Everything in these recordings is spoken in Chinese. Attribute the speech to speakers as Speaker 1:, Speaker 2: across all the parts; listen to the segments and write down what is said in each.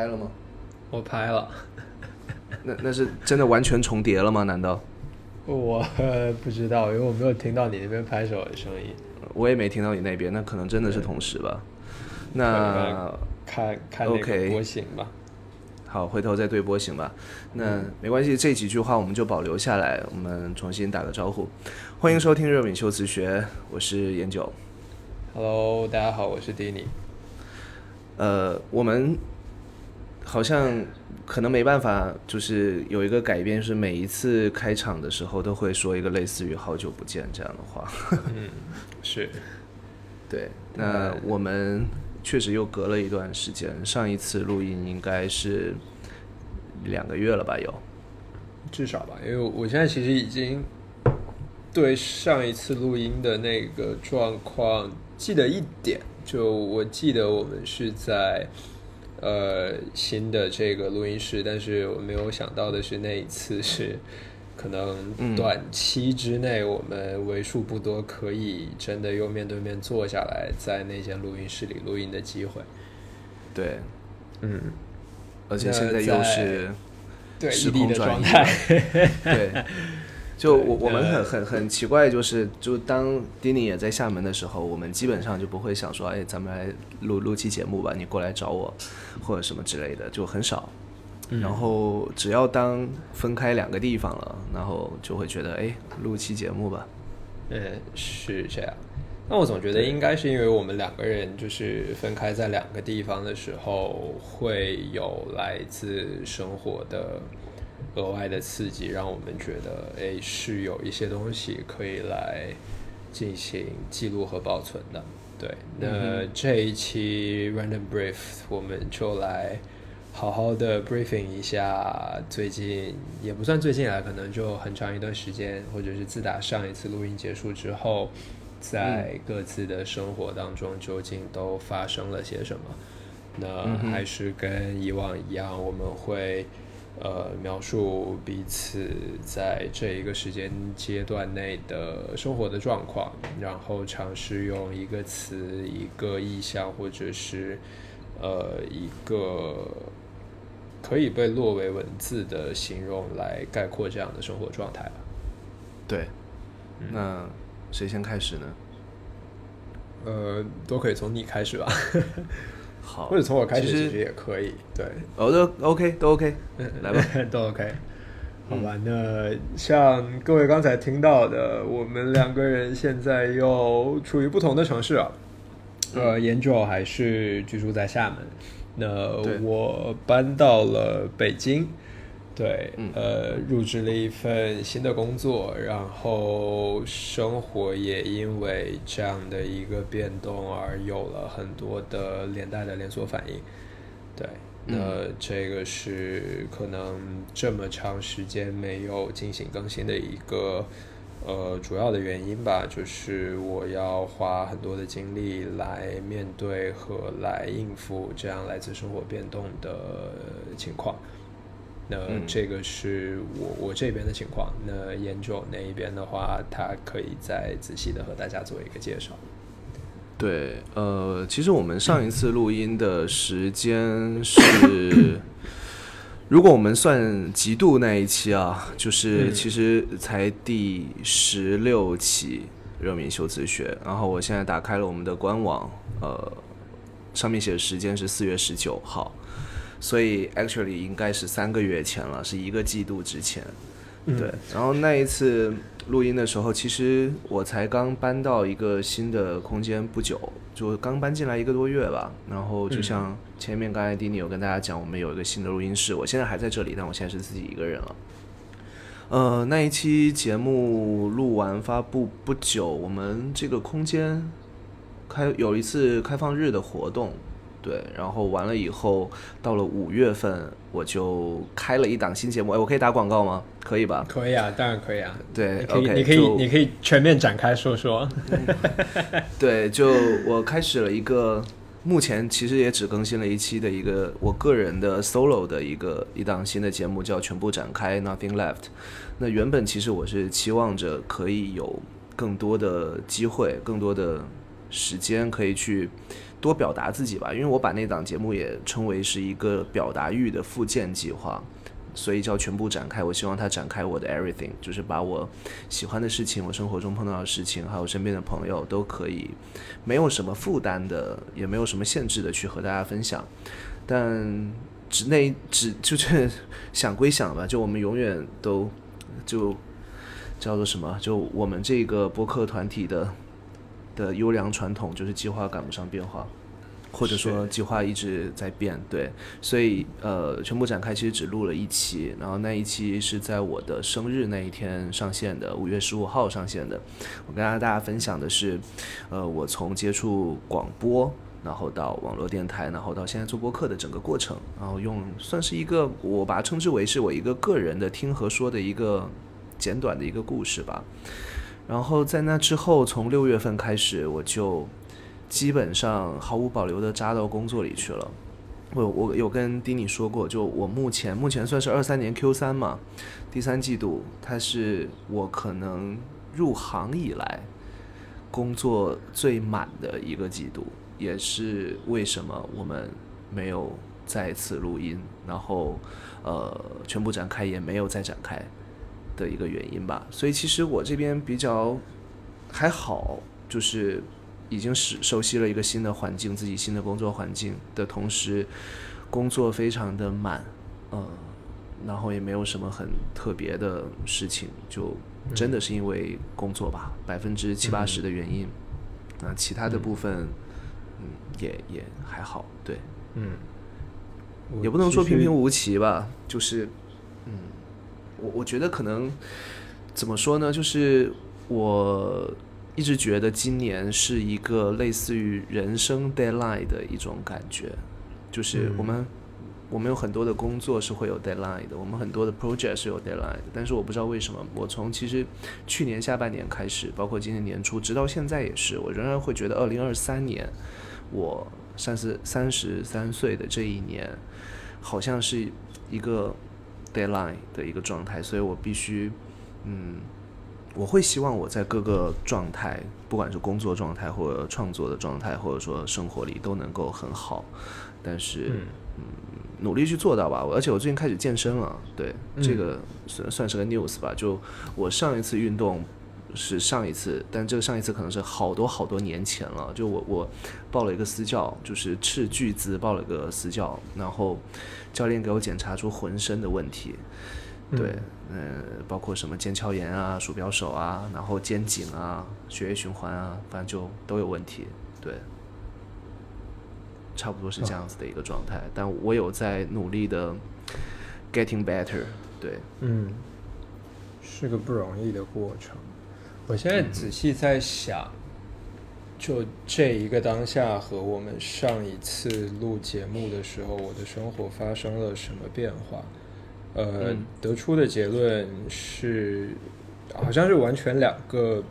Speaker 1: 拍了吗？
Speaker 2: 我拍了。
Speaker 1: 那那是真的完全重叠了吗？难道？
Speaker 2: 我不知道，因为我没有听到你那边拍手的声音。
Speaker 1: 我也没听到你那边，那可能真的是同时吧。那
Speaker 2: 看看那个波形吧。
Speaker 1: 好，回头再对波形吧。那没关系，这几句话我们就保留下来。我们重新打个招呼，欢迎收听热敏修辞学，我是严九。
Speaker 2: Hello，大家好，我是 Danny。
Speaker 1: 呃，我们好像可能没办法，就是有一个改变，是每一次开场的时候都会说一个类似于“好久不见”这样的话。
Speaker 2: 嗯，是。
Speaker 1: 对，那我们。确实又隔了一段时间，上一次录音应该是两个月了吧？有，
Speaker 2: 至少吧，因为我现在其实已经对上一次录音的那个状况记得一点，就我记得我们是在呃新的这个录音室，但是我没有想到的是那一次是。可能短期之内，我们为数不多可以真的又面对面坐下来，在那间录音室里录音的机会。
Speaker 1: 对，
Speaker 2: 嗯，
Speaker 1: 而且现在又是对异地的
Speaker 2: 状态。
Speaker 1: 对，就我我们很很很奇怪，就是就当丁宁也在厦门的时候，我们基本上就不会想说，哎，咱们来录录期节目吧，你过来找我，或者什么之类的，就很少。然后只要当分开两个地方了，然后就会觉得哎，录期节目吧。
Speaker 2: 嗯，是这样。那我总觉得应该是因为我们两个人就是分开在两个地方的时候，会有来自生活的额外的刺激，让我们觉得哎，是有一些东西可以来进行记录和保存的。对，那这一期 Random Brief 我们就来。好好的 briefing 一下，最近也不算最近啊，可能就很长一段时间，或者是自打上一次录音结束之后，在各自的生活当中究竟都发生了些什么？那还是跟以往一样，我们会呃描述彼此在这一个时间阶段内的生活的状况，然后尝试用一个词、一个意象，或者是呃一个。可以被落为文字的形容来概括这样的生活状态吧。
Speaker 1: 对，那谁先开始呢？
Speaker 2: 呃，都可以从你开始吧。
Speaker 1: 好，
Speaker 2: 或者从我开始其实也可以。对，
Speaker 1: 哦，都 OK，都 OK，来吧，
Speaker 2: 都 OK。好吧，那像各位刚才听到的，我们两个人现在又处于不同的城市啊。呃，研究还是居住在厦门。那我搬到了北京，对，呃，入职了一份新的工作，然后生活也因为这样的一个变动而有了很多的连带的连锁反应，对，那这个是可能这么长时间没有进行更新的一个。呃，主要的原因吧，就是我要花很多的精力来面对和来应付这样来自生活变动的情况。那这个是我我这边的情况。那研究那一边的话，他可以再仔细的和大家做一个介绍。
Speaker 1: 对，呃，其实我们上一次录音的时间是。如果我们算极度那一期啊，就是其实才第十六期热敏修辞学。然后我现在打开了我们的官网，呃，上面写的时间是四月十九号，所以 actually 应该是三个月前了，是一个季度之前。对，然后那一次录音的时候，其实我才刚搬到一个新的空间不久，就刚搬进来一个多月吧。然后就像前面刚才丁尼有跟大家讲，我们有一个新的录音室，我现在还在这里，但我现在是自己一个人了。呃，那一期节目录完发布不久，我们这个空间开有一次开放日的活动。对，然后完了以后，到了五月份，我就开了一档新节目。哎，我可以打广告吗？可以吧？
Speaker 2: 可以啊，当然可以啊。
Speaker 1: 对
Speaker 2: ，OK，你可以，你可以全面展开说说。
Speaker 1: 对，就我开始了一个，目前其实也只更新了一期的一个我个人的 solo 的一个一档新的节目，叫《全部展开 Nothing Left》。那原本其实我是期望着可以有更多的机会，更多的时间可以去。多表达自己吧，因为我把那档节目也称为是一个表达欲的复健计划，所以叫全部展开。我希望它展开我的 everything，就是把我喜欢的事情、我生活中碰到的事情，还有身边的朋友，都可以没有什么负担的，也没有什么限制的去和大家分享。但只那只就是想归想吧，就我们永远都就叫做什么？就我们这个播客团体的。的优良传统就是计划赶不上变化，或者说计划一直在变，对，所以呃，全部展开其实只录了一期，然后那一期是在我的生日那一天上线的，五月十五号上线的。我跟大家分享的是，呃，我从接触广播，然后到网络电台，然后到现在做播客的整个过程，然后用算是一个我把它称之为是我一个个人的听和说的一个简短的一个故事吧。然后在那之后，从六月份开始，我就基本上毫无保留的扎到工作里去了。我我有跟丁尼说过，就我目前目前算是二三年 Q 三嘛，第三季度，它是我可能入行以来工作最满的一个季度，也是为什么我们没有再次录音，然后呃全部展开也没有再展开。的一个原因吧，所以其实我这边比较还好，就是已经是熟悉了一个新的环境，自己新的工作环境的同时，工作非常的满，嗯，然后也没有什么很特别的事情，就真的是因为工作吧，百分之七八十的原因，那其他的部分，嗯，也也还好，对，
Speaker 2: 嗯，
Speaker 1: 也不能说平平无奇吧，就是，嗯。我我觉得可能怎么说呢？就是我一直觉得今年是一个类似于人生 deadline 的一种感觉，就是我们我们有很多的工作是会有 deadline 的，我们很多的 project 是有 deadline 的。但是我不知道为什么，我从其实去年下半年开始，包括今年年初，直到现在也是，我仍然会觉得二零二三年我三十三十三岁的这一年，好像是一个。Deadline 的一个状态，所以我必须，嗯，我会希望我在各个状态，不管是工作状态或者创作的状态，或者说生活里都能够很好，但是，嗯，努力去做到吧。而且我最近开始健身了，对，这个算算是个 news 吧。就我上一次运动。是上一次，但这个上一次可能是好多好多年前了。就我我报了一个私教，就是斥巨资报了个私教，然后教练给我检查出浑身的问题，对，嗯，包括什么腱鞘炎啊、鼠标手啊，然后肩颈啊、血液循环啊，反正就都有问题，对，差不多是这样子的一个状态。但我有在努力的 getting better，对，
Speaker 2: 嗯，是个不容易的过程。我现在仔细在想，就这一个当下和我们上一次录节目的时候，我的生活发生了什么变化？呃，得出的结论是，好像是完全两个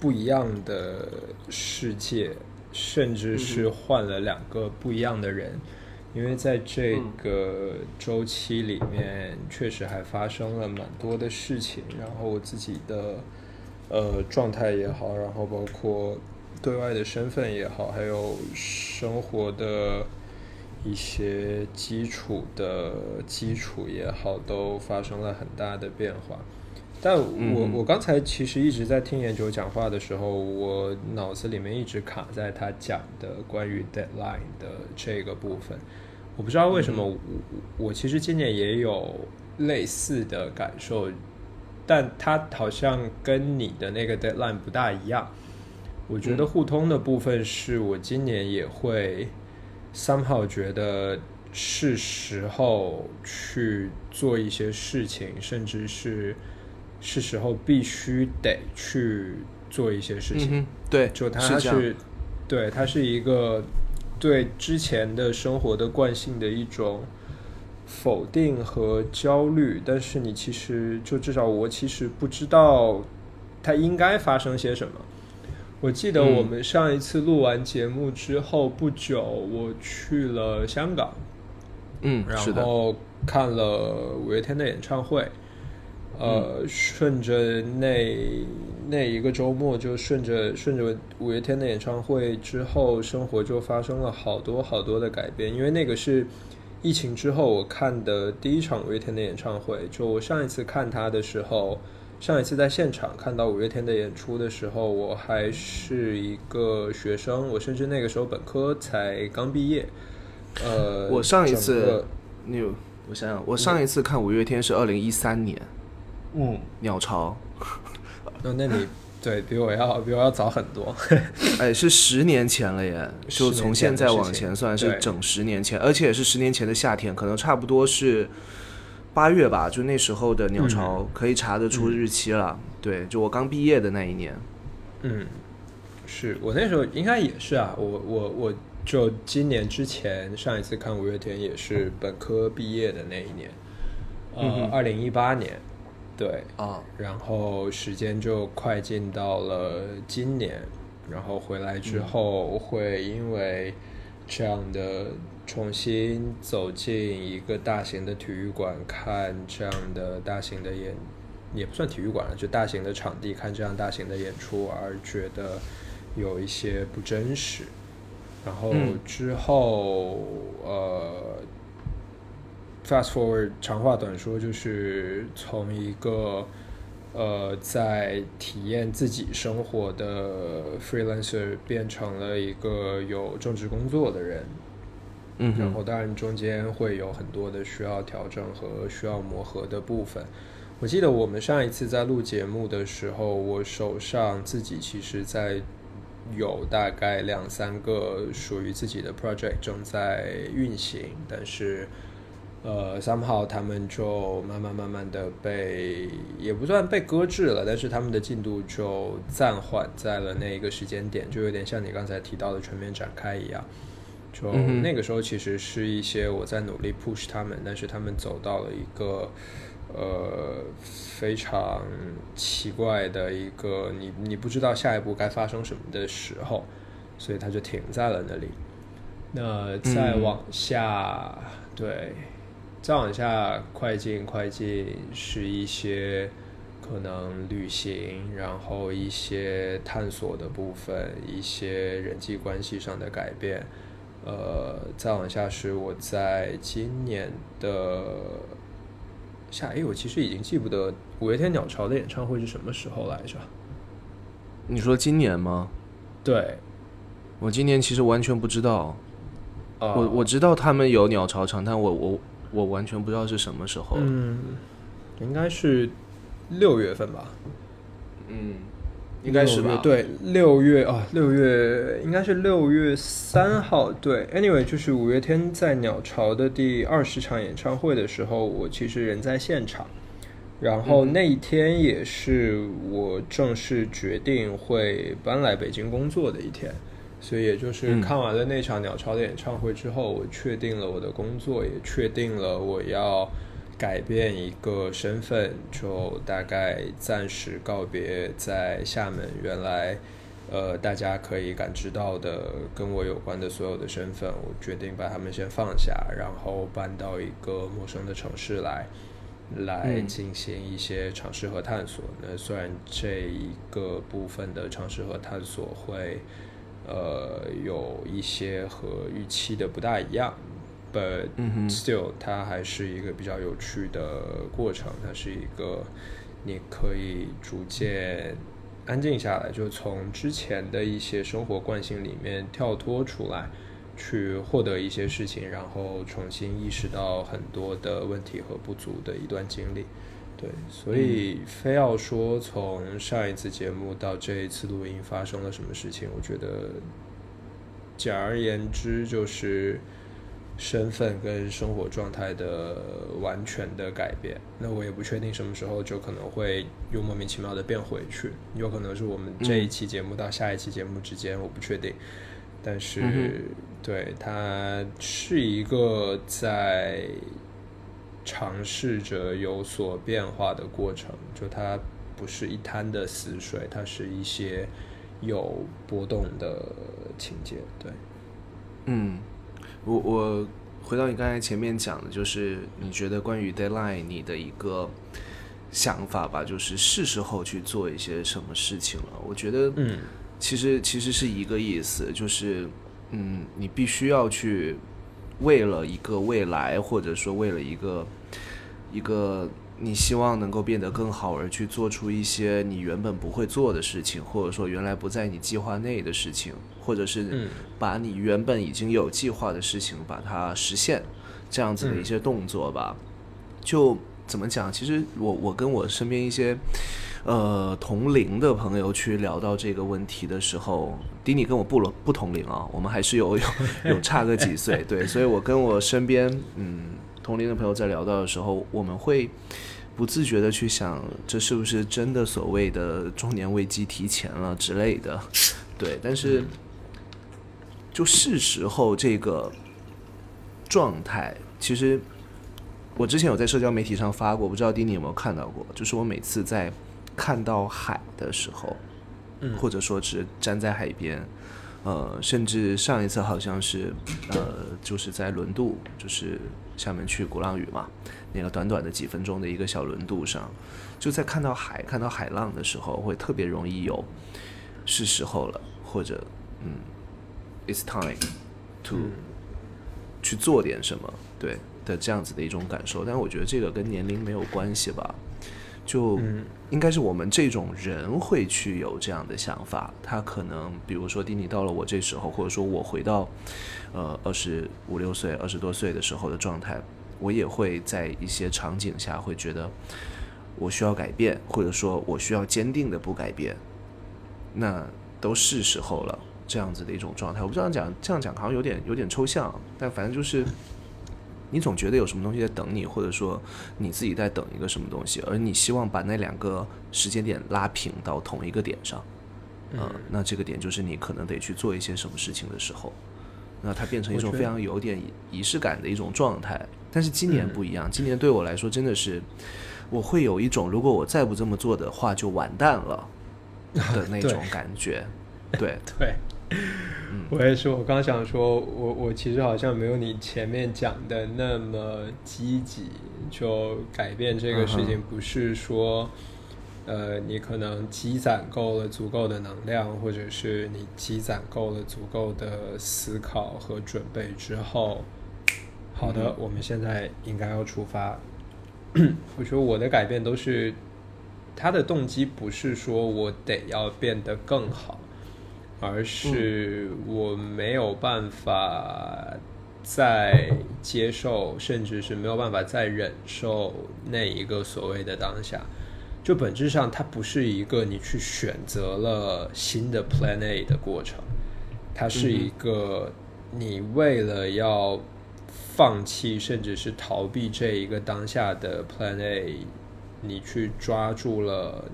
Speaker 2: 不一样的世界，甚至是换了两个不一样的人。因为在这个周期里面，确实还发生了蛮多的事情，然后我自己的。呃，状态也好，然后包括对外的身份也好，还有生活的一些基础的基础也好，都发生了很大的变化。但我我刚才其实一直在听研究讲话的时候，我脑子里面一直卡在他讲的关于 deadline 的这个部分。我不知道为什么，我我其实今年也有类似的感受。但它好像跟你的那个 deadline 不大一样。我觉得互通的部分是我今年也会 somehow 觉得是时候去做一些事情，甚至是是时候必须得去做一些事情。
Speaker 1: 对，
Speaker 2: 就它是对它是一个对之前的生活的惯性的一种。否定和焦虑，但是你其实就至少我其实不知道它应该发生些什么。我记得我们上一次录完节目之后不久，我去了香港，
Speaker 1: 嗯，
Speaker 2: 然后看了五月天的演唱会，呃，顺着那那一个周末就顺着顺着五月天的演唱会之后，生活就发生了好多好多的改变。因为那个是疫情之后我看的第一场五月天的演唱会。就我上一次看他的时候，上一次在现场看到五月天的演出的时候，我还是一个学生，我甚至那个时候本科才刚毕业。呃，
Speaker 1: 我上一次你有我想想，我上一次看五月天是二零一三年
Speaker 2: 嗯，
Speaker 1: 鸟巢，
Speaker 2: 那 那你对比我要比我要早很多。
Speaker 1: 哎，是十年前了耶，就从现在往前算是整十年前，而且是十年前的夏天，可能差不多是八月吧，就那时候的鸟巢可以查得出日期了。对，就我刚毕业的那一年。
Speaker 2: 嗯，是我那时候应该也是啊，我我我就今年之前上一次看五月天也是本科毕业的那一年，呃，二零一八年，对，
Speaker 1: 啊，
Speaker 2: 然后时间就快进到了今年，然后回来之后会因为这样的重新走进一个大型的体育馆看这样的大型的演，也不算体育馆了，就大型的场地看这样大型的演出而觉得有一些不真实，然后
Speaker 1: 嗯。
Speaker 2: 之后、呃。Fast forward，长话短说，就是从一个呃在体验自己生活的 freelancer 变成了一个有正职工作的人，
Speaker 1: 嗯
Speaker 2: 然后，当然中间会有很多的需要调整和需要磨合的部分。我记得我们上一次在录节目的时候，我手上自己其实在有大概两三个属于自己的 project 正在运行，但是呃，somehow 他们就慢慢慢慢的被也不算被搁置了，但是他们的进度就暂缓在了那一个时间点，就有点像你刚才提到的全面展开一样。就那个时候，其实是一些我在努力 push 他们，但是他们走到了一个呃非常奇怪的一个你你不知道下一步该发生什么的时候，所以他就停在了那里。那再
Speaker 1: 嗯
Speaker 2: 往下，对，再往下快进快进是一些可能旅行，然后一些探索的部分，一些人际关系上的改变。呃，再往下是我在今年的下，哎，我其实已经记不得五月天鸟巢的演唱会是什么时候来着。
Speaker 1: 你说今年吗？
Speaker 2: 对，
Speaker 1: 我今年其实完全不知道，
Speaker 2: 呃，
Speaker 1: 我我知道他们有鸟巢场，但我我我完全不知道是什么时候。
Speaker 2: 嗯，应该是六月份吧，
Speaker 1: 嗯，应该是吧？，
Speaker 2: 对，六月啊，六月应该是六月三号。对，anyway，就是五月天在鸟巢的第二十场演唱会的时候，我其实人在现场。然后
Speaker 1: 嗯
Speaker 2: 那一天也是我正式决定会搬来北京工作的一天，所以也就是
Speaker 1: 嗯
Speaker 2: 看完了那场鸟巢的演唱会之后，我确定了我的工作，也确定了我要改变一个身份，就大概暂时告别在厦门原来呃大家可以感知到的跟我有关的所有的身份，我决定把他们先放下，然后搬到一个陌生的城市来。来
Speaker 1: 嗯
Speaker 2: 进行一些尝试和探索。那虽然这一个部分的尝试和探索会，呃，有一些和预期的不大一样，but still 它还是一个比较有趣的过程。它是一个你可以逐渐安静下来，就从之前的一些生活惯性里面跳脱出来。去获得一些事情，然后重新意识到很多的问题和不足的一段经历。对，所以非要说从上一次节目到这一次录音发生了什么事情，我觉得简而言之就是身份跟生活状态的完全的改变。那我也不确定什么时候就可能会又莫名其妙的变回去，有可能是我们这一期节目到下一期节目之间，我不确定。但是，
Speaker 1: 嗯
Speaker 2: 对它是一个在尝试着有所变化的过程，就它不是一滩的死水，它是一些有波动的情节。对，
Speaker 1: 嗯，我我回到你刚才前面讲的，就是你觉得关于 deadline 你的一个想法吧，就是是时候去做一些什么事情了。我觉得，
Speaker 2: 嗯，
Speaker 1: 其实其实是一个意思，就是嗯，你必须要去为了一个未来，或者说为了一个一个。你希望能够变得更好，而去做出一些你原本不会做的事情，或者说原来不在你计划内的事情，或者是把你原本已经有计划的事情把它实现，这样子的一些动作吧。就怎么讲？其实我我跟我身边一些呃同龄的朋友去聊到这个问题的时候，迪尼跟我不了不同龄啊，我们还是有有有差个几岁，对，所以我跟我身边嗯。同龄的朋友在聊到的时候，我们会不自觉的去想，这是不是真的所谓的中年危机提前了之类的？对，但是就是时候这个状态，其实我之前有在社交媒体上发过，不知道丁尼有没有看到过？就是我每次在看到海的时候，
Speaker 2: 嗯，
Speaker 1: 或者说是站在海边。呃，甚至上一次好像是，呃，就是在轮渡，就是厦门去鼓浪屿嘛，那个短短的几分钟的一个小轮渡上，就在看到海、看到海浪的时候，会特别容易有是时候了，或者嗯，it's time to 去做点什么，对的这样子的一种感受。但我觉得这个跟年龄没有关系吧。就应该是我们这种人会去有这样的想法，他可能比如说丁尼到了我这时候，或者说我回到呃二十五六岁、二十多岁的时候的状态，我也会在一些场景下会觉得我需要改变，或者说我需要坚定的不改变，那都是时候了，这样子的一种状态。我不知道讲这样讲好像有点有点抽象，但反正就是。你总觉得有什么东西在等你，或者说你自己在等一个什么东西，而你希望把那两个时间点拉平到同一个点上，
Speaker 2: 嗯，
Speaker 1: 那这个点就是你可能得去做一些什么事情的时候，那它变成一种非常有点仪式感的一种状态。但是今年不一样，今年对我来说真的是，我会有一种如果我再不这么做的话就完蛋了 的那种感觉，对。
Speaker 2: 对。我也是，我刚想说，我我其实好像没有你前面讲的那么积极。就改变这个事情，不是说，呃，你可能积攒够了足够的能量，或者是你积攒够了足够的思考和准备之后，好的，我们现在应该要出发。我觉得我的改变都是，他的动机不是说我得要变得更好。而是我没有办法再接受，甚至是没有办法再忍受那一个所谓的当下。就本质上，它不是一个你去选择了新的 Plan A 的过程，它是一个你为了要放弃，甚至是逃避这一个当下的 Plan A，你去抓住了。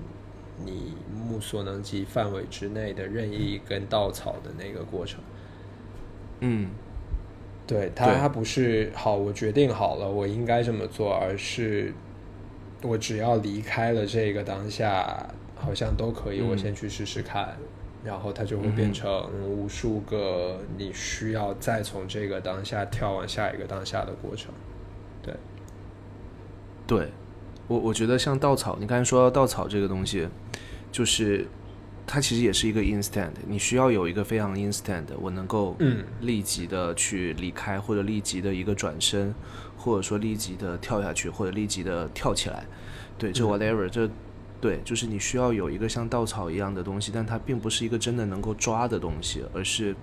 Speaker 2: 你目所能及范围之内的任意一根稻草的那个过程，
Speaker 1: 嗯，
Speaker 2: 对他，他不是好，我决定好了，我应该这么做，而是我只要离开了这个当下，好像都可以，我先去试试看，然后它就会变成无数个你需要再从这个当下跳往下一个当下的过程，对，
Speaker 1: 对。我我觉得像稻草，你刚才说到稻草这个东西，就是它其实也是一个 instant，你需要有一个非常 instant，我能够立即的去离开，或者立即的一个转身，或者说立即的跳下去，或者立即的跳起来，对，这 whatever，这对，就是你需要有一个像稻草一样的东西，但它并不是一个真的能够抓的东西，而是，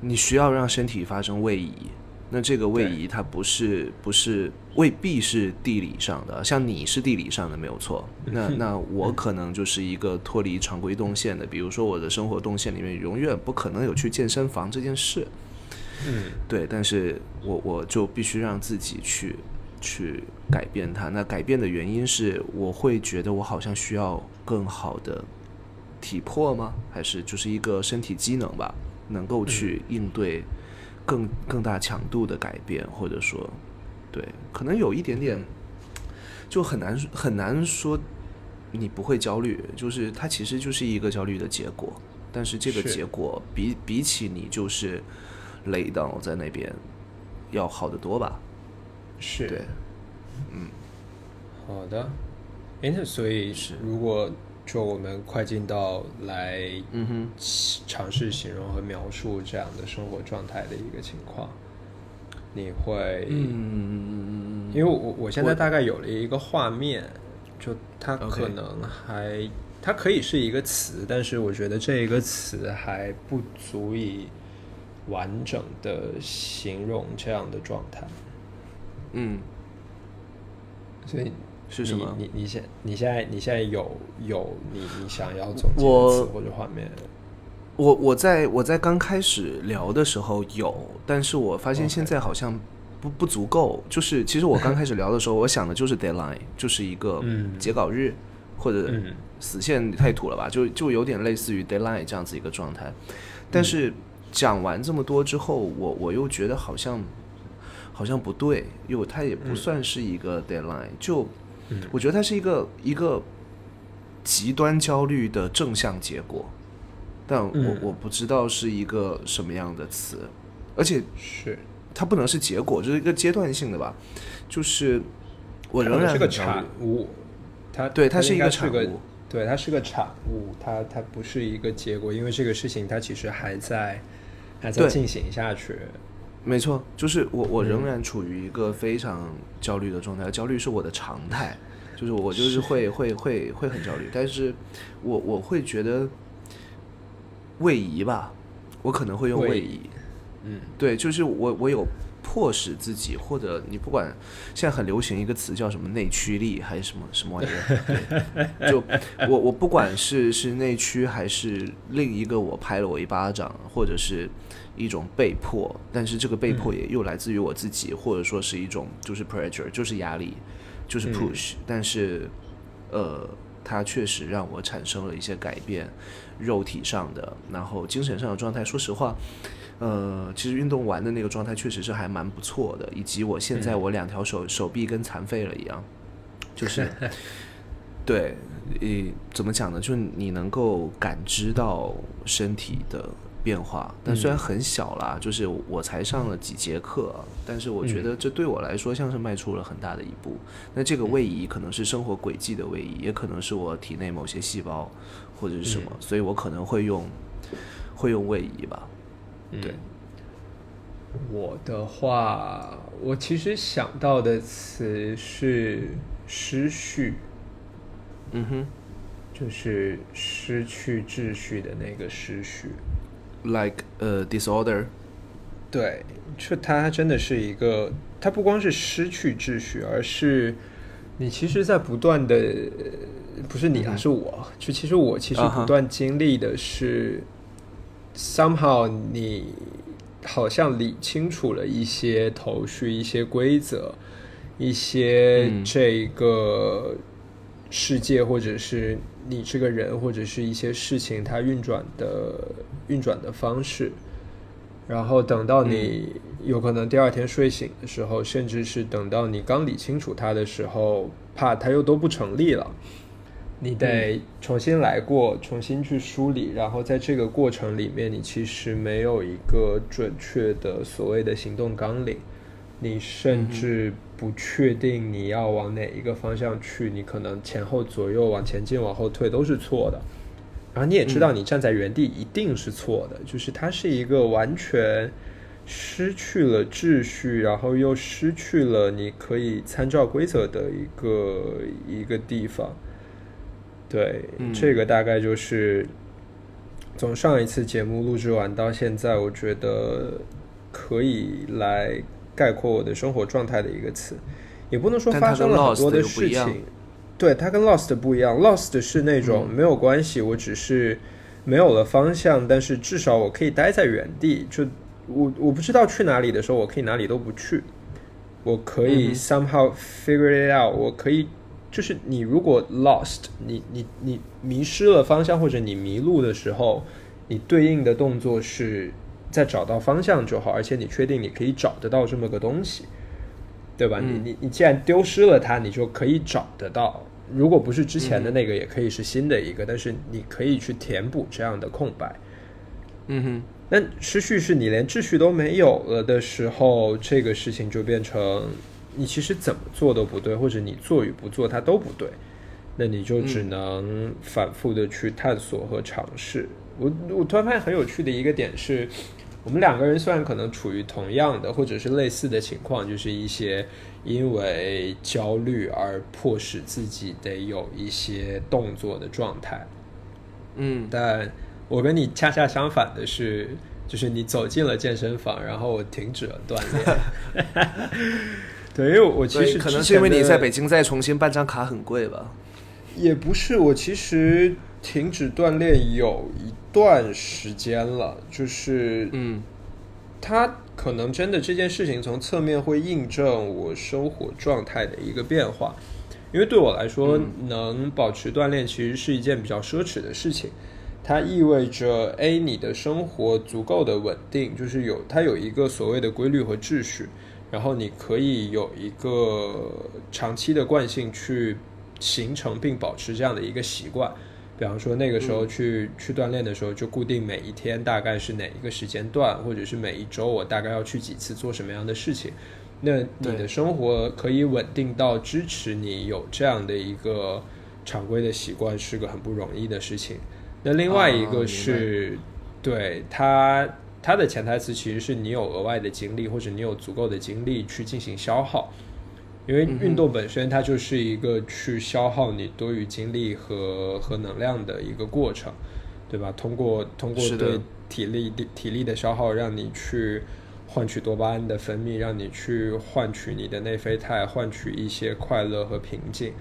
Speaker 1: 你需要让身体发生位移。那这个位移它不是不是未必是地理上的，像你是地理上的没有错。那那我可能就是一个脱离常规动线的，比如说我的生活动线里面永远不可能有去健身房这件事。
Speaker 2: 嗯，
Speaker 1: 对，但是我我就必须让自己去去改变它。那改变的原因是我会觉得我好像需要更好的体魄吗？还是就是一个身体机能吧，能够去应对。更更大强度的改变，或者说，对，可能有一点点，就很难很难说你不会焦虑，就是它其实就是一个焦虑的结果，但是这个结果比比起你就是累到在那边要好得多吧？
Speaker 2: 是，
Speaker 1: 对，嗯，
Speaker 2: 好的，哎，那所以是如果就我们快进到来，
Speaker 1: 嗯哼，
Speaker 2: 尝试形容和描述这样的生活状态的一个情况，你会，
Speaker 1: 嗯，
Speaker 2: 因为我我现在大概有了一个画面，就它可能还它可以是一个词，但是我觉得这一个词还不足以完整的形容这样的状态。
Speaker 1: 嗯，
Speaker 2: 所以
Speaker 1: 是什么？
Speaker 2: 你你现你现在你现在有有你你想要总结的词或者画面？
Speaker 1: 我我在我在刚开始聊的时候有，但是我发现现在好像不不足够。就是其实我刚开始聊的时候，我想的就是 deadline，就是一个截稿日或者死线太土了吧，就就有点类似于 deadline 这样子一个状态。但是讲完这么多之后，我我又觉得好像。好像不对，因为它也不算是一个 deadline，就我觉得它是一个一个极端焦虑的正向结果，但我我不知道是一个什么样的词，而且
Speaker 2: 是。
Speaker 1: 它不能是结果，就是一个阶段性的吧，就是我仍然
Speaker 2: 是个产物，它
Speaker 1: 对
Speaker 2: 它
Speaker 1: 是一个产物，
Speaker 2: 对它是个产物，它它不是一个结果，因为这个事情它其实还在还在进行下去。
Speaker 1: 没错，就是我，我仍然处于一个非常焦虑的状态，焦虑是我的常态，就是我就是会 会会会很焦虑，但是我我会觉得位移吧，我可能会用位移，
Speaker 2: 嗯，
Speaker 1: 对，就是我我有迫使自己，或者你不管现在很流行一个词叫什么内驱力还是什么什么玩意儿，就我我不管是是内驱还是另一个我拍了我一巴掌，或者是。一种被迫，但是这个被迫也又来自于我自己，或者说是一种就是 pressure，就是压力，就是 push。但是，呃，它确实让我产生了一些改变，肉体上的，然后精神上的状态。说实话，呃，其实运动完的那个状态确实是还蛮不错的，以及我现在我两条手手臂跟残废了一样，就是 对，呃，怎么讲呢？就是你能够感知到身体的。变化，但虽然很小啦，就是我才上了几节课，但是我觉得这对我来说像是迈出了很大的一步。那这个位移可能是生活轨迹的位移，也可能是我体内某些细胞或者是什么，所以我可能会用会用位移吧。对，
Speaker 2: 我的话，我其实想到的词是失序。
Speaker 1: 嗯哼，
Speaker 2: 就是失去秩序的那个失序。
Speaker 1: Like a disorder，
Speaker 2: 对，就它真的是一个，它不光是失去秩序，而是你其实，在不断的，不是你啊，是我，就其实我其实不断经历的是，somehow 你好像理清楚了一些头绪、一些规则、一些这个世界，或者是你这个人，或者是一些事情，它运转的。运转的方式，然后等到你有可能第二天睡醒的时候，甚至是等到你刚理清楚它的时候，怕它又都不成立了，你得重新来过，重新去梳理。然后在这个过程里面，你其实没有一个准确的所谓的行动纲领，你甚至不确定你要往哪一个方向去，你可能前后左右往前进、往后退都是错的。然后你也知道，你站在原地一定是错的，就是它是一个完全失去了秩序，然后又失去了你可以参照规则的一个一个地方。对，这个大概就是从上一次节目录制完到现在，我觉得可以来概括我的生活状态的一个词，也不能说发生了很多的事情。对，它跟 lost 不一样，lost 是那种没有关系，我只是没有了方向，但是至少我可以待在原地。就我我不知道去哪里的时候，我可以哪里都不去，我可以 somehow figure it out。我可以，就是你如果 lost，你你你迷失了方向或者你迷路的时候，你对应的动作是在找到方向就好，而且你确定你可以找得到这么个东西。对吧？你你你既然丢失了它，你就可以找得到。如果不是之前的那个，也可以是新的一个，但是你可以去填补这样的空白。
Speaker 1: 嗯哼。
Speaker 2: 那失序是你连秩序都没有了的时候，这个事情就变成你其实怎么做都不对，或者你做与不做它都不对。那你就只能反复的去探索和尝试。我我突然发现很有趣的一个点是，我们两个人虽然可能处于同样的或者是类似的情况，就是一些因为焦虑而迫使自己得有一些动作的状态，
Speaker 1: 嗯，
Speaker 2: 但我跟你恰恰相反的是，就是你走进了健身房，然后我停止了锻炼。对，因为我其实
Speaker 1: 可能是因为你在北京再重新办张卡很贵吧？
Speaker 2: 也不是，我其实停止锻炼有一段时间了，就是
Speaker 1: 嗯，
Speaker 2: 它可能真的这件事情从侧面会印证我生活状态的一个变化，因为对我来说，能保持锻炼其实是一件比较奢侈的事情。它意味着，A 你的生活足够的稳定，就是有它有一个所谓的规律和秩序，然后你可以有一个长期的惯性去形成并保持这样的一个习惯。比方说那个时候去、去锻炼的时候，就固定每一天大概是哪一个时间段，或者是每一周我大概要去几次做什么样的事情。那你的生活可以稳定到支持你有这样的一个常规的习惯，是个很不容易的事情。那另外一个是，对它它的潜台词其实是你有额外的精力，或者你有足够的精力去进行消耗，因为运动本身它就是一个去消耗你多余精力和和能量的一个过程，对吧？通过通过对体力的体力的消耗，让你去换取多巴胺的分泌，让你去换取你的内啡肽，换取一些快乐和平静。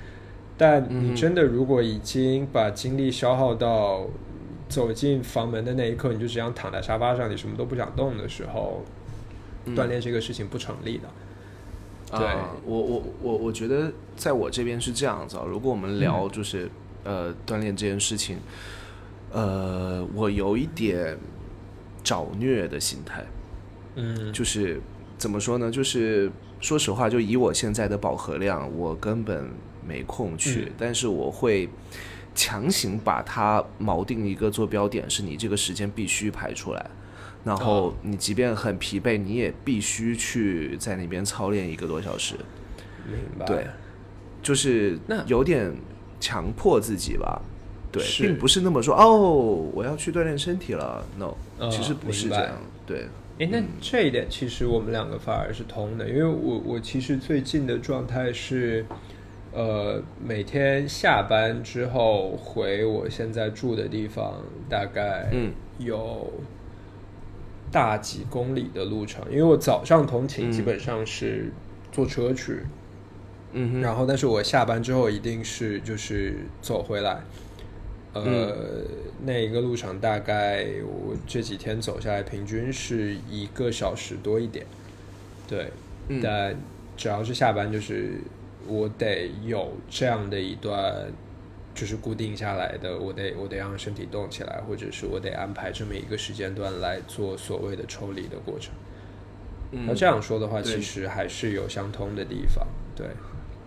Speaker 2: 但你真的如果已经把精力消耗到走进房门的那一刻，你就只想躺在沙发上，你什么都不想动的时候，锻炼这个事情不成立的。对
Speaker 1: 我我我我觉得在我这边是这样子啊。如果我们聊就是呃锻炼这件事情，呃，我有一点找虐的心态，
Speaker 2: 嗯，
Speaker 1: 就是怎么说呢？就是说实话，就以我现在的饱和量，我根本。没空去，但是我会强行把它锚定一个坐标点，是你这个时间必须排出来，然后你即便很疲惫，你也必须去在那边操练一个多小时。
Speaker 2: 明白。
Speaker 1: 对，就是有点强迫自己吧。对，并不是那么说哦，我要去锻炼身体了。No，其实不是这样。对。
Speaker 2: 哎，那这一点其实我们两个反而是通的，因为我我其实最近的状态是。呃，每天下班之后回我现在住的地方，大概有大几公里的路程。因为我早上通勤基本上是坐车去，
Speaker 1: 嗯，
Speaker 2: 然后但是我下班之后一定是就是走回来。呃，那一个路程大概我这几天走下来，平均是一个小时多一点。对，但只要是下班就是。我得有这样的一段，就是固定下来的，我得我得让身体动起来，或者是我得安排这么一个时间段来做所谓的抽离的过程。那这样说的话，其实还是有相通的地方。对，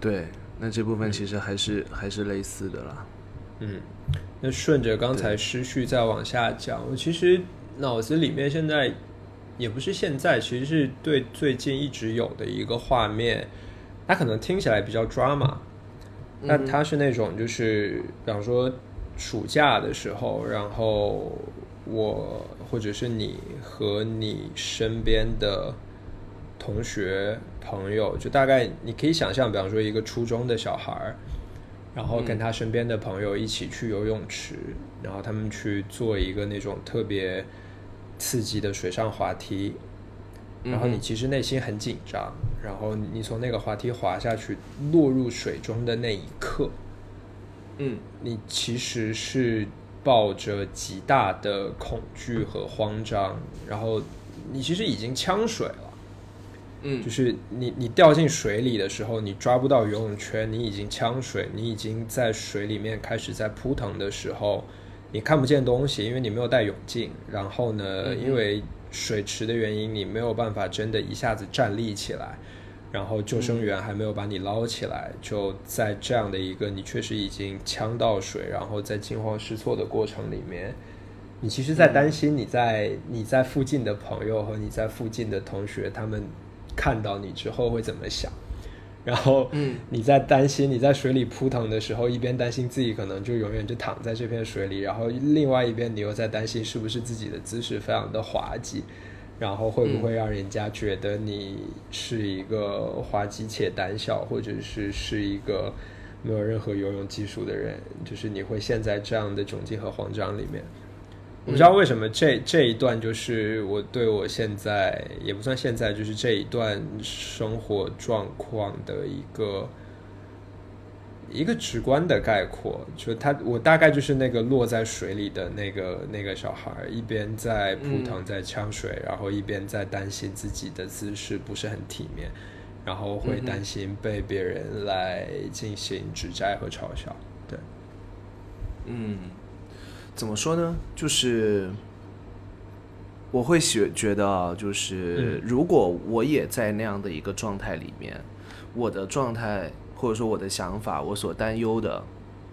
Speaker 1: 对，那这部分其实还是还是类似的啦。
Speaker 2: 嗯，那顺着刚才失序再往下讲，我其实脑子里面现在也不是现在，其实是对最近一直有的一个画面。它可能听起来比较 drama，那他是那种就是，比方说暑假的时候，然后我或者是你和你身边的同学朋友，就大概你可以想象，比方说一个初中的小孩儿，然后跟他身边的朋友一起去游泳池，然后他们去做一个那种特别刺激的水上滑梯。然后你其实内心很紧张，然后你从那个滑梯滑下去，落入水中的那一刻，
Speaker 1: 嗯，
Speaker 2: 你其实是抱着极大的恐惧和慌张，然后你其实已经呛水了，
Speaker 1: 嗯，
Speaker 2: 就是你你掉进水里的时候，你抓不到游泳圈，你已经呛水，你已经在水里面开始在扑腾的时候，你看不见东西，因为你没有戴泳镜，然后呢，因为。水池的原因，你没有办法真的一下子站立起来，然后救生员还没有把你捞起来，就在这样的一个你确实已经呛到水，然后在惊慌失措的过程里面，你其实，在担心你在你在附近的朋友和你在附近的同学，他们看到你之后会怎么想？然后你在担心你在水里扑腾的时候，一边担心自己可能就永远就躺在这片水里，然后另外一边你又在担心是不是自己的姿势非常的滑稽，然后会不会让人家觉得你是一个滑稽且胆小，或者是是一个没有任何游泳技术的人，就是你会陷在这样的窘境和慌张里面。我不知道为什么这这一段就是我对我现在也不算现在，就是这一段生活状况的一个一个直观的概括。就他，我大概就是那个落在水里的那个那个小孩，一边在扑腾在呛水，然后一边在担心自己的姿势不是很体面，然后会担心被别人来进行指摘和嘲笑。对，
Speaker 1: 嗯。怎么说呢？就是我会觉觉得啊，就是如果我也在那样的一个状态里面，我的状态或者说我的想法，我所担忧的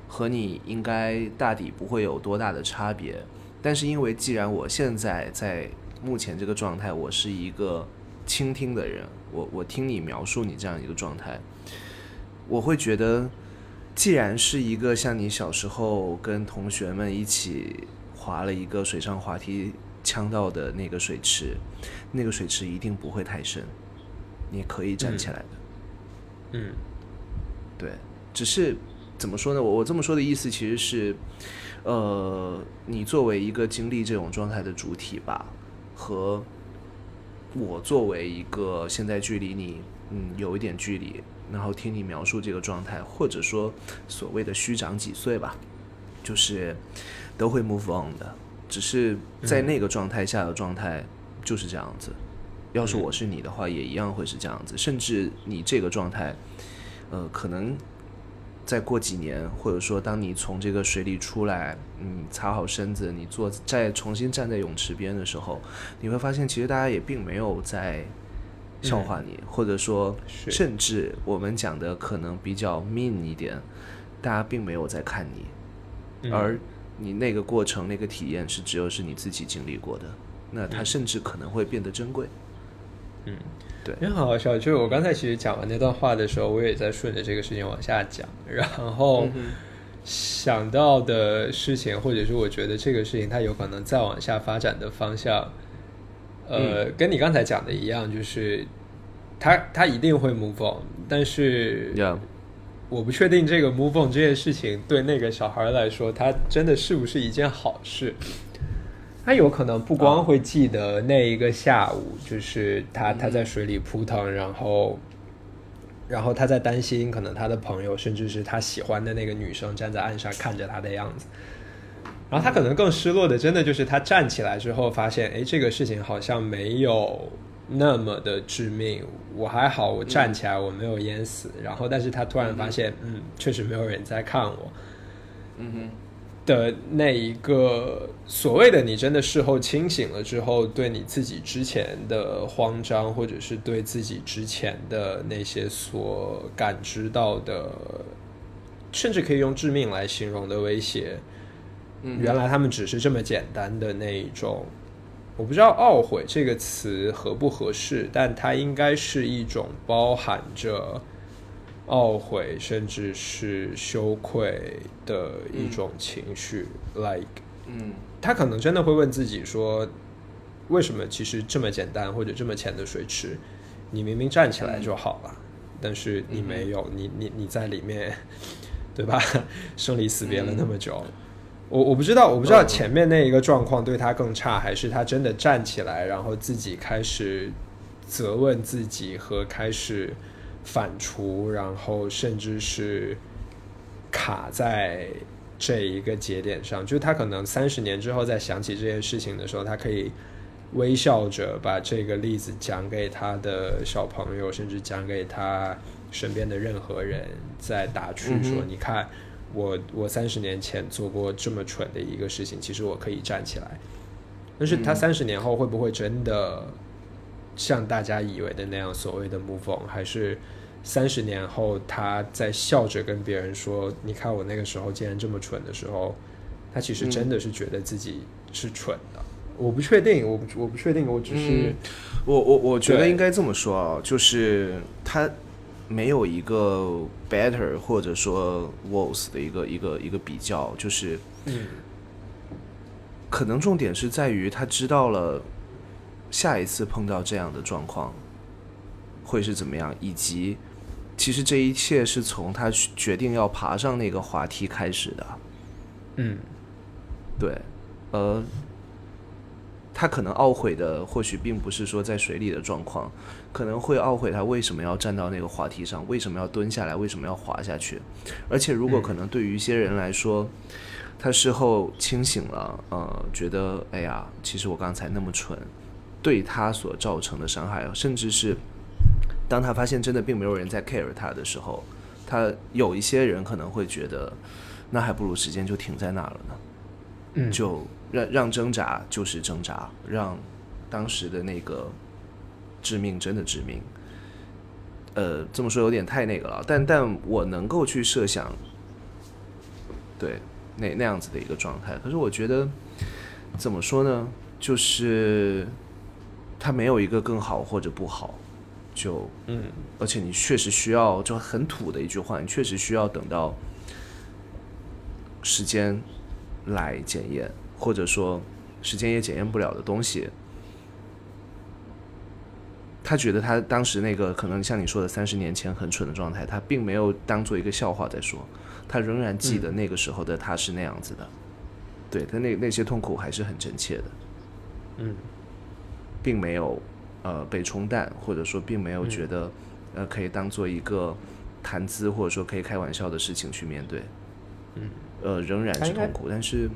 Speaker 1: 和你应该大抵不会有多大的差别。但是因为既然我现在在目前这个状态，我是一个倾听的人，我我听你描述你这样一个状态，我会觉得。既然是一个像你小时候跟同学们一起滑了一个水上滑梯呛到的那个水池，那个水池一定不会太深，你可以站起来的。
Speaker 2: 嗯，
Speaker 1: 对，只是怎么说呢？我我这么说的意思其实是，呃，你作为一个经历这种状态的主体吧，和我作为一个现在距离你嗯有一点距离。然后听你描述这个状态，或者说所谓的虚长几岁吧，就是都会 move on 的，只是在那个状态下的状态就是这样子。要是我是你的话，也一样会是这样子。甚至你这个状态，呃，可能再过几年，或者说当你从这个水里出来，嗯，擦好身子，你坐再重新站在泳池边的时候，你会发现其实大家也并没有在。笑话你，或者说，甚至我们讲的可能比较 mean 一点，大家并没有在看你，而你那个过程、那个体验是只有是你自己经历过的，那它甚至可能会变得珍贵。
Speaker 2: 嗯，
Speaker 1: 对，
Speaker 2: 很好笑。就是我刚才其实讲完那段话的时候，我也在顺着这个事情往下讲，然后想到的事情，或者是我觉得这个事情它有可能再往下发展的方向。呃，跟你刚才讲的一样，就是他他一定会 move on，但是我不确定这个 move on 这件事情对那个小孩来说，他真的是不是一件好事？他有可能不光会记得那一个下午，就是他他在水里扑腾，然后然后他在担心，可能他的朋友甚至是他喜欢的那个女生站在岸上看着他的样子。然后他可能更失落的，真的就是他站起来之后发现，哎，这个事情好像没有那么的致命。我还好，我站起来，我没有淹死。然后，但是他突然发现，嗯，确实没有人在看我。
Speaker 1: 嗯哼。
Speaker 2: 的那一个所谓的你真的事后清醒了之后，对你自己之前的慌张，或者是对自己之前的那些所感知到的，甚至可以用致命来形容的威胁。原来他们只是这么简单的那一种，我不知道“懊悔”这个词合不合适，但它应该是一种包含着懊悔甚至是羞愧的一种情绪。Like，
Speaker 1: 嗯，
Speaker 2: 他可能真的会问自己说：为什么其实这么简单或者这么浅的水池，你明明站起来就好了，但是你没有，你你你在里面，对吧？生离死别了那么久。我我不知道，我不知道前面那一个状况对他更差，还是他真的站起来，然后自己开始责问自己和开始反刍，然后甚至是卡在这一个节点上。就他可能三十年之后再想起这件事情的时候，他可以微笑着把这个例子讲给他的小朋友，甚至讲给他身边的任何人，再打趣说：“你看。”我我三十年前做过这么蠢的一个事情，其实我可以站起来。但是他三十年后会不会真的像大家以为的那样所谓的 move on？还是三十年后他在笑着跟别人说：“你看我那个时候竟然这么蠢的时候，他其实真的是觉得自己是蠢的。”我不确定，我我不确定，我只是
Speaker 1: 我我我觉得应该这么说啊，就是他。没有一个 better 或者说 worse 的一个一个一个比较，就是
Speaker 2: 嗯
Speaker 1: 可能重点是在于他知道了下一次碰到这样的状况会是怎么样，以及其实这一切是从他决定要爬上那个滑梯开始的。
Speaker 2: 嗯
Speaker 1: 对，呃，他可能懊悔的或许并不是说在水里的状况，可能会懊悔他为什么要站到那个滑梯上，为什么要蹲下来，为什么要滑下去。而且，如果
Speaker 2: 嗯
Speaker 1: 可能对于一些人来说，他事后清醒了，呃，觉得哎呀，其实我刚才那么蠢，对他所造成的伤害，甚至是当他发现真的并没有人在 care 他的时候，他有一些人可能会觉得，那还不如时间就停在那儿了呢。
Speaker 2: 嗯，
Speaker 1: 就让让挣扎就是挣扎，让当时的那个致命真的致命。呃，这么说有点太那个了，但但我能够去设想，对那那样子的一个状态。可是我觉得怎么说呢，就是它没有一个更好或者不好，就
Speaker 2: 嗯
Speaker 1: 而且你确实需要，就很土的一句话，你确实需要等到时间来检验，或者说时间也检验不了的东西。他觉得他当时那个可能像你说的三十年前很蠢的状态，他并没有当做一个笑话在说，他仍然记得那个时候的他是那样子的，对他那那些痛苦还是很真切的。
Speaker 2: 嗯。
Speaker 1: 并没有呃被冲淡，或者说并没有
Speaker 2: 嗯
Speaker 1: 觉得、呃可以当做一个谈资或者说可以开玩笑的事情去面对，
Speaker 2: 嗯，
Speaker 1: 呃仍然是痛苦，但是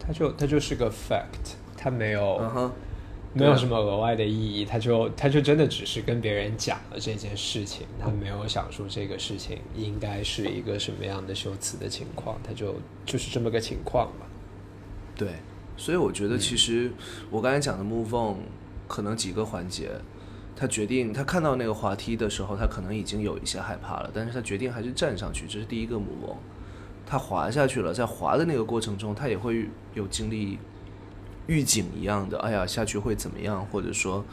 Speaker 2: 他就他就是个 fact，他没有、没有什么额外的意义，他就他就真的只是跟别人讲了这件事情，他没有想说这个事情应该是一个什么样的修辞的情况，他就就是这么个情况嘛。
Speaker 1: 对，所以我觉得其实我刚才讲的 move on 可能几个环节。他决定，他看到那个滑梯的时候，他可能已经有一些害怕了，但是他决定还是站上去，这是第一个 move on。他滑下去了，在滑的那个过程中，他也会有经历预警一样的，哎呀，下去会怎么样？或者说，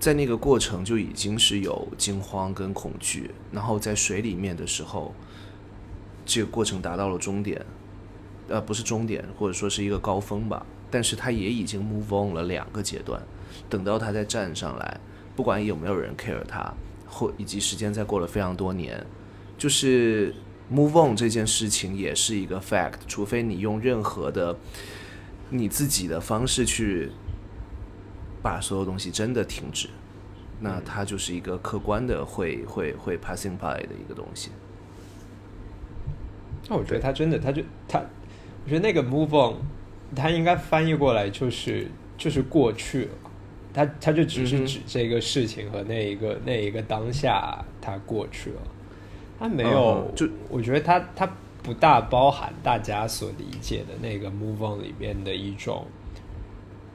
Speaker 1: 在那个过程就已经是有惊慌跟恐惧，然后在水里面的时候，这个过程达到了终点，呃，不是终点，或者说是一个高峰吧，但是他也已经 move on 了两个阶段，等到他再站上来，不管有没有人 care 他，或以及时间再过了非常多年，就是 move on 这件事情也是一个 fact，除非你用任何的你自己的方式去把所有东西真的停止，那它就是一个客观的会会会 passing by 的一个东西。
Speaker 2: 那我觉得他真的，他就他，我觉得那个 move on，他应该翻译过来就是就是过去了，他他就只是指这个事情和那一个那一个当下，他过去了，他没
Speaker 1: 嗯
Speaker 2: 有
Speaker 1: 哼，就
Speaker 2: 我觉得他他不大包含大家所理解的那个 move on 里面的一种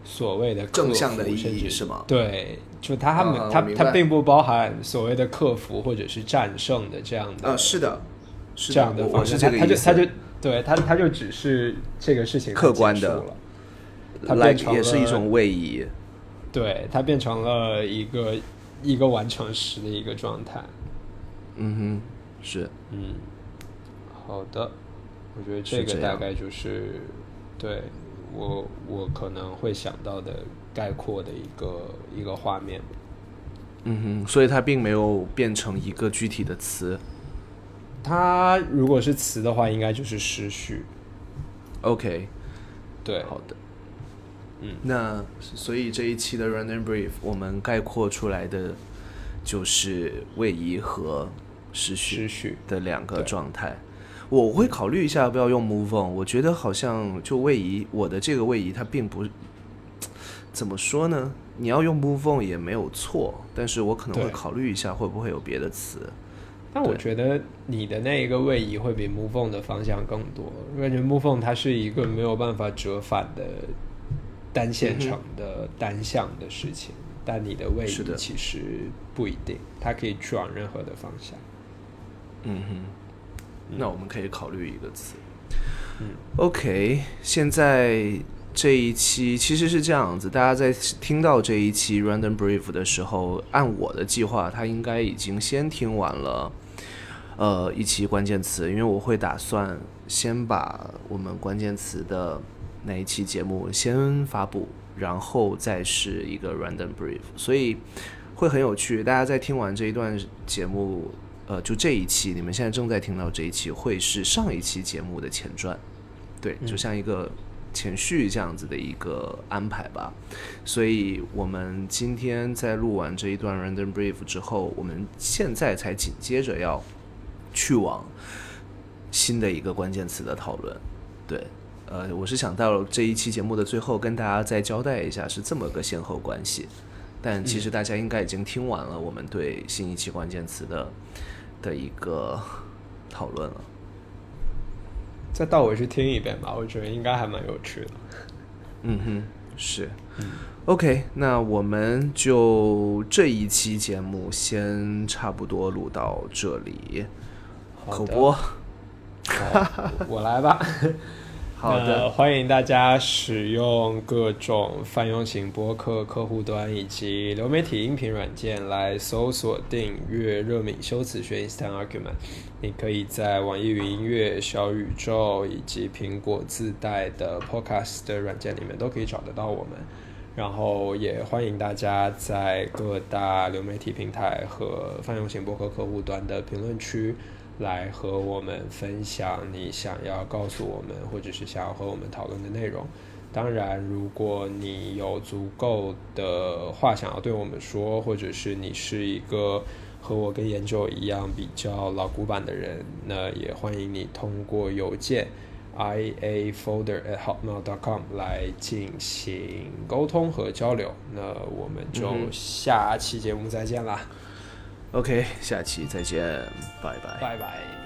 Speaker 2: 所谓的
Speaker 1: 正向的意义
Speaker 2: 甚至
Speaker 1: 是吗
Speaker 2: 对，就他他们、他他并不包含所谓的克服或者是战胜的这样的
Speaker 1: 呃，是的，是
Speaker 2: 这样的方式。他他就他就对他他就只是这个事情
Speaker 1: 客观的
Speaker 2: 它
Speaker 1: 来
Speaker 2: 变成了
Speaker 1: 也是一种位移。
Speaker 2: 对，它变成了一个一个完成时的一个状态。
Speaker 1: 嗯哼，是
Speaker 2: 嗯，好的，我觉得这个大概就是对我我可能会想到的概括的一个一个画面。
Speaker 1: 嗯哼，所以它并没有变成一个具体的词。
Speaker 2: 它如果是词的话，应该就是失序。
Speaker 1: OK，
Speaker 2: 对，
Speaker 1: 好的。
Speaker 2: 嗯，
Speaker 1: 那所以这一期的 Run and Brief 我们概括出来的就是位移和失序
Speaker 2: 失序。
Speaker 1: 的两个状态。我会考虑一下要不要用 move on。我觉得好像就位移，我的这个位移它并不怎么说呢？你要用 move on 也没有错，但是我可能会考虑一下会不会有别的词。
Speaker 2: 但我
Speaker 1: 对
Speaker 2: 觉得你的那一个位移会比 move on 的方向更多。我感觉 move on 它是一个没有办法折返的单线程的单向的事情，但你的位移其实不一定，它可以去往任何的方向。
Speaker 1: 嗯哼，那我们可以考虑一个词。
Speaker 2: 嗯
Speaker 1: ，OK，现在这一期其实是这样子，大家在听到这一期 Random Brief 的时候，按我的计划，他应该已经先听完了呃一期关键词，因为我会打算先把我们关键词的那一期节目先发布，然后再是一个 random brief，所以会很有趣。大家在听完这一段节目，呃，就这一期，你们现在正在听到这一期，会是上一期节目的前传，对，就像一个。前序这样子的一个安排吧，所以我们今天在录完这一段 random brief 之后，我们现在才紧接着要去往新的一个关键词的讨论。对，呃，我是想到这一期节目的最后跟大家再交代一下是这么个先后关系，但其实大家应该已经听完了我们对新一期关键词的的一个讨论了。
Speaker 2: 再倒回去听一遍吧，我觉得应该还蛮有趣的。
Speaker 1: 嗯哼，是。OK，那我们就这一期节目先差不多录到这里。口播，
Speaker 2: 我来吧。
Speaker 1: 好的，
Speaker 2: 欢迎大家使用各种泛用型播客客户端以及流媒体音频软件来搜索订阅热敏修辞学 Instant Argument。你可以在网易云音乐、小宇宙以及苹果自带的 Podcast 的软件里面都可以找得到我们。然后也欢迎大家在各大流媒体平台和泛用型播客客户端的评论区。来和我们分享你想要告诉我们，或者是想要和我们讨论的内容。当然，如果你有足够的话想要对我们说，或者是你是一个和我跟研究一样比较老古板的人，那也欢迎你通过邮件 i a folder at hotmail dot com 来进行沟通和交流。那我们就下期节目再见啦
Speaker 1: ！OK，下期再见，拜拜，
Speaker 2: 拜拜。